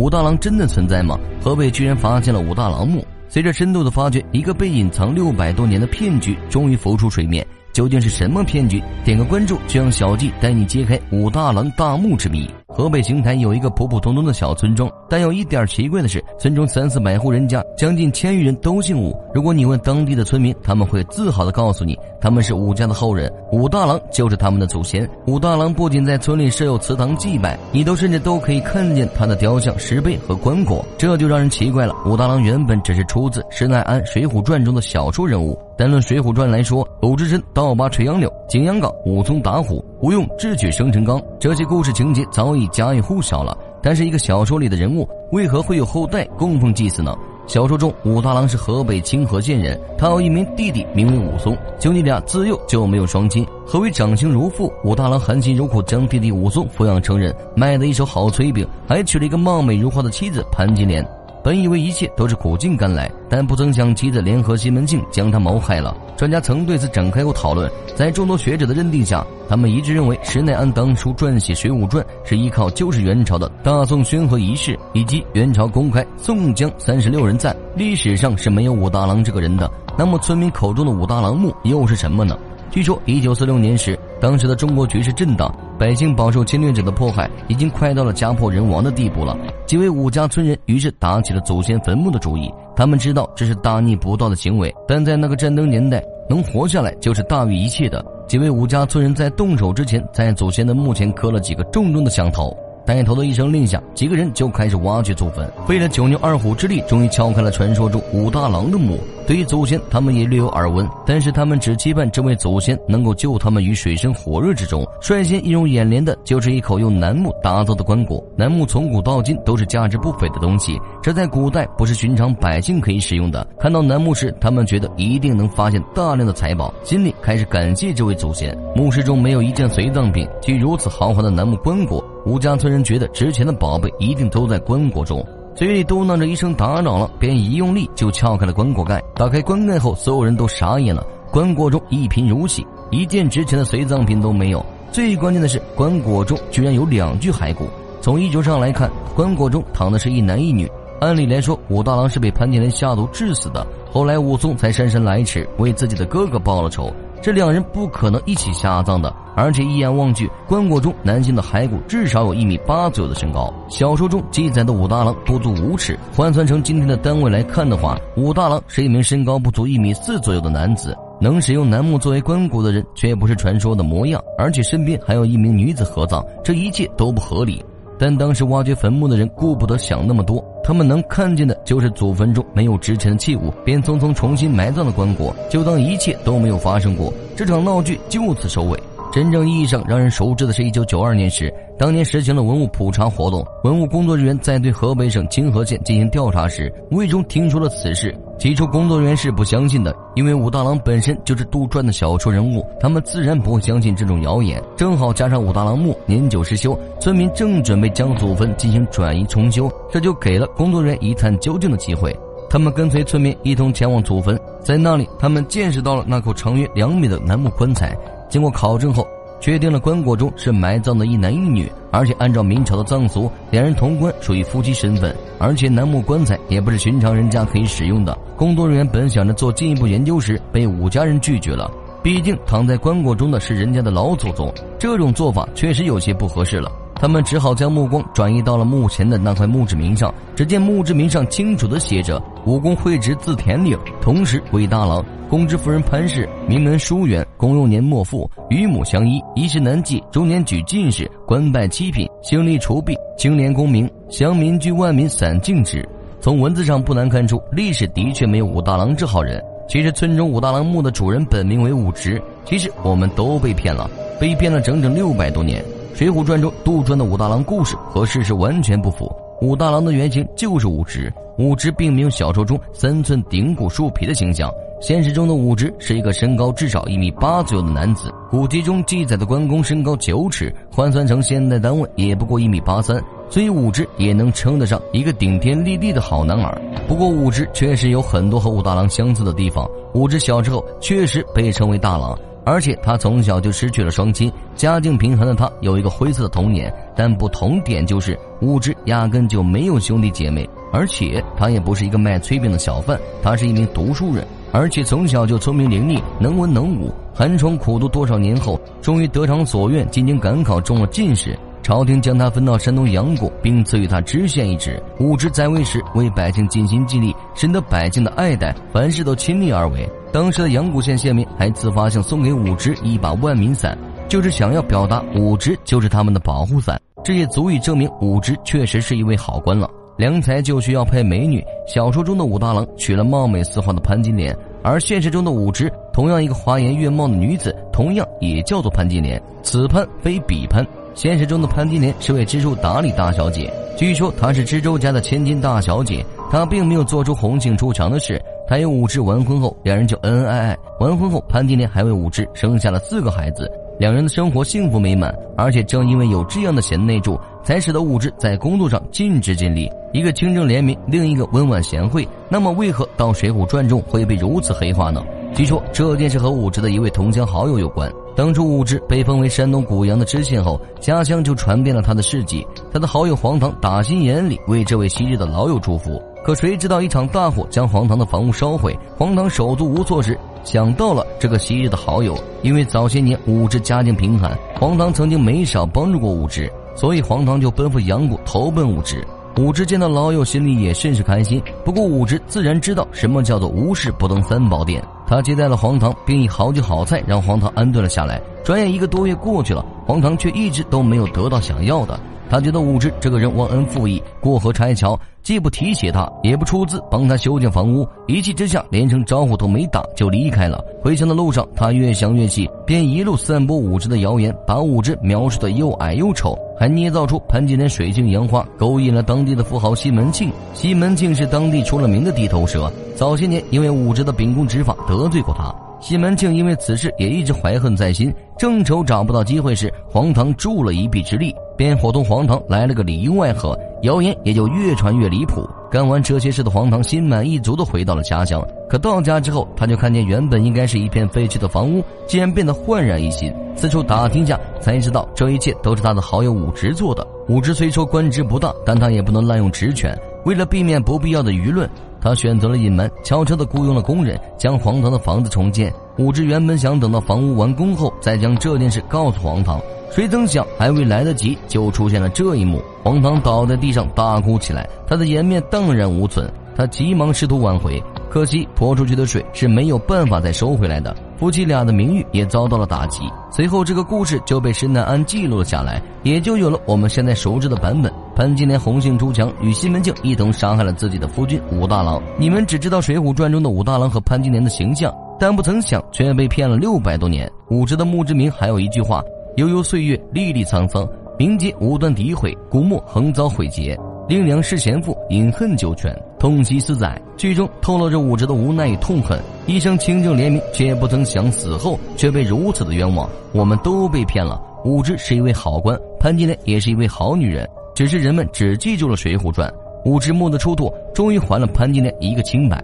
武大郎真的存在吗？河北居然发现了武大郎墓。随着深度的发掘，一个被隐藏六百多年的骗局终于浮出水面。究竟是什么骗局？点个关注，就让小季带你揭开武大郎大墓之谜。河北邢台有一个普普通通的小村庄，但有一点奇怪的是，村中三四百户人家，将近千余人都姓武。如果你问当地的村民，他们会自豪地告诉你，他们是武家的后人，武大郎就是他们的祖先。武大郎不仅在村里设有祠堂祭拜，你都甚至都可以看见他的雕像、石碑和棺椁。这就让人奇怪了，武大郎原本只是出自施耐庵《水浒传》中的小说人物。单论《水浒传》来说，鲁智深倒拔垂杨柳，景阳冈武松打虎，吴用智取生辰纲，这些故事情节早已家喻户晓了。但是，一个小说里的人物为何会有后代供奉祭祀呢？小说中，武大郎是河北清河县人，他有一名弟弟，名为武松，兄弟俩自幼就没有双亲。何为长兄如父？武大郎含辛茹苦将弟弟武松抚养成人，卖的一手好炊饼，还娶了一个貌美如花的妻子潘金莲。本以为一切都是苦尽甘来，但不曾想妻子联合西门庆将他谋害了。专家曾对此展开过讨论，在众多学者的认定下，他们一致认为施耐庵当初撰写《水浒传》是依靠就是元朝的大宋宣和仪式以及元朝公开宋江三十六人赞，历史上是没有武大郎这个人的。那么村民口中的武大郎墓又是什么呢？据说，一九四六年时，当时的中国局势震荡，百姓饱受侵略者的迫害，已经快到了家破人亡的地步了。几位武家村人于是打起了祖先坟墓的主意。他们知道这是大逆不道的行为，但在那个战争年代，能活下来就是大于一切的。几位武家村人在动手之前，在祖先的墓前磕了几个重重的响头。带头的一声令下，几个人就开始挖掘祖坟，费了九牛二虎之力，终于敲开了传说中武大郎的墓。对于祖先，他们也略有耳闻，但是他们只期盼这位祖先能够救他们于水深火热之中。率先映入眼帘的就是一口用楠木打造的棺椁。楠木从古到今都是价值不菲的东西，这在古代不是寻常百姓可以使用的。看到楠木时，他们觉得一定能发现大量的财宝，心里开始感谢这位祖先。墓室中没有一件随葬品，既如此豪华的楠木棺椁。吴家村人觉得值钱的宝贝一定都在棺椁中，嘴里嘟囔着一声“打扰了”，便一用力就撬开了棺椁盖。打开棺盖后，所有人都傻眼了。棺椁中一贫如洗，一件值钱的随葬品都没有。最关键的是，棺椁中居然有两具骸骨。从衣着上来看，棺椁中躺的是一男一女。按理来说，武大郎是被潘金莲下毒致死的。后来武松才姗姗来迟，为自己的哥哥报了仇。这两人不可能一起下葬的，而且一眼望去，棺椁中男性的骸骨至少有一米八左右的身高。小说中记载的武大郎不足五尺，换算成今天的单位来看的话，武大郎是一名身高不足一米四左右的男子。能使用楠木作为棺椁的人，却不是传说的模样，而且身边还有一名女子合葬，这一切都不合理。但当时挖掘坟墓的人顾不得想那么多，他们能看见的就是祖坟中没有值钱的器物，便匆匆重新埋葬了棺椁，就当一切都没有发生过。这场闹剧就此收尾。真正意义上让人熟知的是一九九二年时，当年实行了文物普查活动，文物工作人员在对河北省清河县进行调查时，无意中听说了此事。起初，工作人员是不相信的，因为武大郎本身就是杜撰的小说人物，他们自然不会相信这种谣言。正好加上武大郎墓年久失修，村民正准备将祖坟进行转移重修，这就给了工作人员一探究竟的机会。他们跟随村民一同前往祖坟，在那里，他们见识到了那口长约两米的楠木棺材。经过考证后，确定了棺椁中是埋葬的一男一女，而且按照明朝的葬俗，两人同棺属于夫妻身份，而且楠木棺材也不是寻常人家可以使用的。工作人员本想着做进一步研究时，被武家人拒绝了，毕竟躺在棺椁中的是人家的老祖宗，这种做法确实有些不合适了。他们只好将目光转移到了墓前的那块墓志铭上。只见墓志铭上清楚地写着：“武功会直，字田岭，同时为大郎。公之夫人潘氏，名门淑媛，公幼年莫父，与母相依，一时难继，中年举进士，官拜七品，行吏除弊，清廉公明，乡民居万民散敬之。”从文字上不难看出，历史的确没有武大郎这号人。其实村中武大郎墓的主人本名为武直。其实我们都被骗了，被骗了整整六百多年。《水浒传》中杜撰的武大郎故事和事实完全不符。武大郎的原型就是武直，武直并没有小说中三寸顶骨树皮的形象。现实中的武直是一个身高至少一米八左右的男子。古籍中记载的关公身高九尺，换算成现代单位也不过一米八三，所以武直也能称得上一个顶天立地的好男儿。不过武直确实有很多和武大郎相似的地方。武直小时候确实被称为大郎。而且他从小就失去了双亲，家境贫寒的他有一个灰色的童年，但不同点就是武之压根就没有兄弟姐妹，而且他也不是一个卖炊饼的小贩，他是一名读书人，而且从小就聪明伶俐，能文能武。寒窗苦读多少年后，终于得偿所愿，进京赶考中了进士。朝廷将他分到山东阳谷，并赐予他知县一职。武之在位时为百姓尽心尽力，深得百姓的爱戴，凡事都亲力而为。当时的阳谷县县民还自发性送给武之一把万民伞，就是想要表达武之就是他们的保护伞。这也足以证明武之确实是一位好官了。良才就需要配美女。小说中的武大郎娶了貌美似花的潘金莲，而现实中的武之同样一个花颜月貌的女子，同样也叫做潘金莲。此潘非彼潘。现实中的潘金莲是位知书达理大小姐，据说她是知州家的千金大小姐。她并没有做出红杏出墙的事。她与武之完婚后，两人就恩恩爱爱。完婚后，潘金莲还为武之生下了四个孩子，两人的生活幸福美满。而且正因为有这样的贤内助，才使得武之在工作上尽职尽力。一个清正廉明，另一个温婉贤惠。那么，为何到《水浒传》中会被如此黑化呢？据说这件事和武直的一位同乡好友有关。当初武直被封为山东谷阳的知县后，家乡就传遍了他的事迹。他的好友黄堂打心眼里为这位昔日的老友祝福。可谁知道一场大火将黄堂的房屋烧毁，黄堂手足无措时，想到了这个昔日的好友。因为早些年武直家境贫寒，黄堂曾经没少帮助过武直，所以黄堂就奔赴阳谷投奔武直。武直见到老友，心里也甚是开心。不过武直自然知道什么叫做无事不登三宝殿。他接待了黄堂，并以好酒好菜让黄堂安顿了下来。转眼一个多月过去了，黄堂却一直都没有得到想要的。他觉得武直这个人忘恩负义，过河拆桥，既不提携他，也不出资帮他修建房屋，一气之下连声招呼都没打就离开了。回乡的路上，他越想越气，便一路散播武直的谣言，把武直描述的又矮又丑，还捏造出潘金莲水性杨花，勾引了当地的富豪西门庆。西门庆是当地出了名的地头蛇，早些年因为武职的秉公执法得罪过他。西门庆因为此事也一直怀恨在心，正愁找不到机会时，黄堂助了一臂之力，便伙同黄堂来了个里应外合，谣言也就越传越离谱。干完这些事的黄堂心满意足的回到了家乡，可到家之后，他就看见原本应该是一片废墟的房屋，竟然变得焕然一新。四处打听下，才知道这一切都是他的好友武直做的。武直虽说官职不大，但他也不能滥用职权，为了避免不必要的舆论。他选择了隐瞒，悄悄地雇佣了工人，将黄堂的房子重建。武之原本想等到房屋完工后，再将这件事告诉黄堂，谁曾想还未来得及，就出现了这一幕。黄堂倒在地上大哭起来，他的颜面荡然无存。他急忙试图挽回，可惜泼出去的水是没有办法再收回来的。夫妻俩的名誉也遭到了打击。随后，这个故事就被施耐庵记录了下来，也就有了我们现在熟知的版本。潘金莲红杏出墙，与西门庆一同杀害了自己的夫君武大郎。你们只知道《水浒传》中的武大郎和潘金莲的形象，但不曾想却被骗了六百多年。武之的墓志铭还有一句话：“悠悠岁月，历历沧桑，民间无端诋毁，古墓横遭毁劫。令娘是贤妇，饮恨九泉，痛惜四载。”剧中透露着武之的无奈与痛恨，一生清正廉明，却不曾想死后却被如此的冤枉。我们都被骗了。武之是一位好官，潘金莲也是一位好女人。只是人们只记住了《水浒传》，武之墓的出土终于还了潘金莲一个清白。